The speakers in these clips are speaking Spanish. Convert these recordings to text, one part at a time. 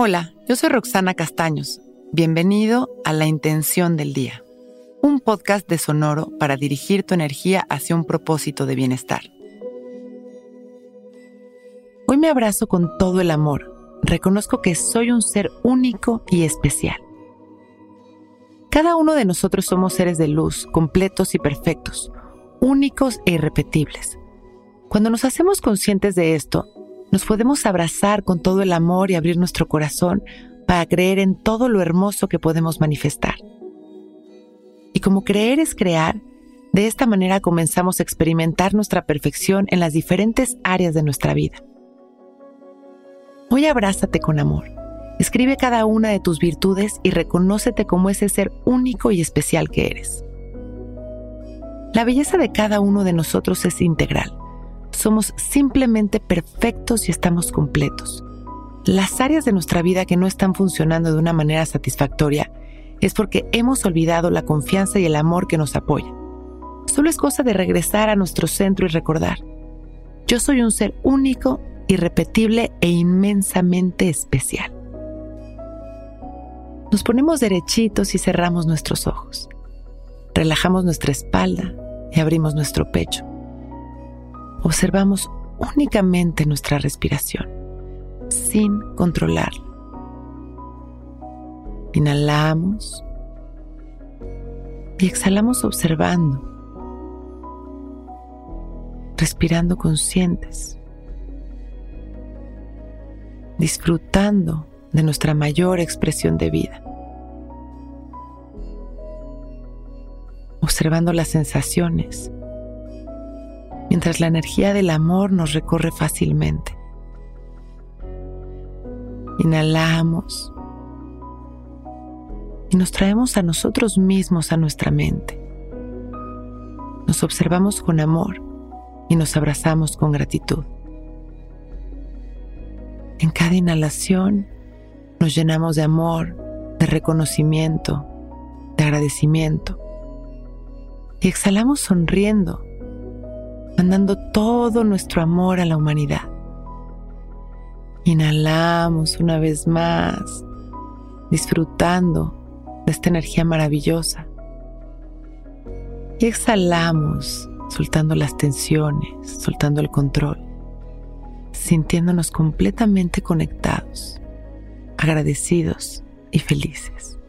Hola, yo soy Roxana Castaños. Bienvenido a La Intención del Día, un podcast de Sonoro para dirigir tu energía hacia un propósito de bienestar. Hoy me abrazo con todo el amor. Reconozco que soy un ser único y especial. Cada uno de nosotros somos seres de luz, completos y perfectos, únicos e irrepetibles. Cuando nos hacemos conscientes de esto, nos podemos abrazar con todo el amor y abrir nuestro corazón para creer en todo lo hermoso que podemos manifestar. Y como creer es crear, de esta manera comenzamos a experimentar nuestra perfección en las diferentes áreas de nuestra vida. Hoy abrázate con amor. Escribe cada una de tus virtudes y reconócete como ese ser único y especial que eres. La belleza de cada uno de nosotros es integral somos simplemente perfectos y estamos completos. Las áreas de nuestra vida que no están funcionando de una manera satisfactoria es porque hemos olvidado la confianza y el amor que nos apoya. Solo es cosa de regresar a nuestro centro y recordar, yo soy un ser único, irrepetible e inmensamente especial. Nos ponemos derechitos y cerramos nuestros ojos. Relajamos nuestra espalda y abrimos nuestro pecho observamos únicamente nuestra respiración, sin controlarla. Inhalamos y exhalamos observando, respirando conscientes, disfrutando de nuestra mayor expresión de vida, observando las sensaciones mientras la energía del amor nos recorre fácilmente. Inhalamos y nos traemos a nosotros mismos a nuestra mente. Nos observamos con amor y nos abrazamos con gratitud. En cada inhalación nos llenamos de amor, de reconocimiento, de agradecimiento. Y exhalamos sonriendo mandando todo nuestro amor a la humanidad. Inhalamos una vez más, disfrutando de esta energía maravillosa. Y exhalamos, soltando las tensiones, soltando el control, sintiéndonos completamente conectados, agradecidos y felices.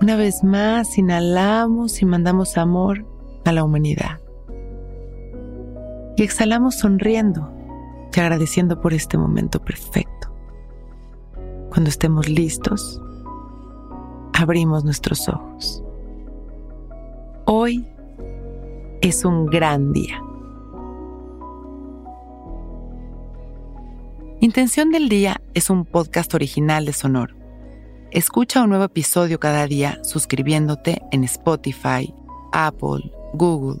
Una vez más, inhalamos y mandamos amor a la humanidad y exhalamos sonriendo y agradeciendo por este momento perfecto. Cuando estemos listos, abrimos nuestros ojos. Hoy es un gran día. Intención del Día es un podcast original de Sonoro. Escucha un nuevo episodio cada día suscribiéndote en Spotify, Apple, Google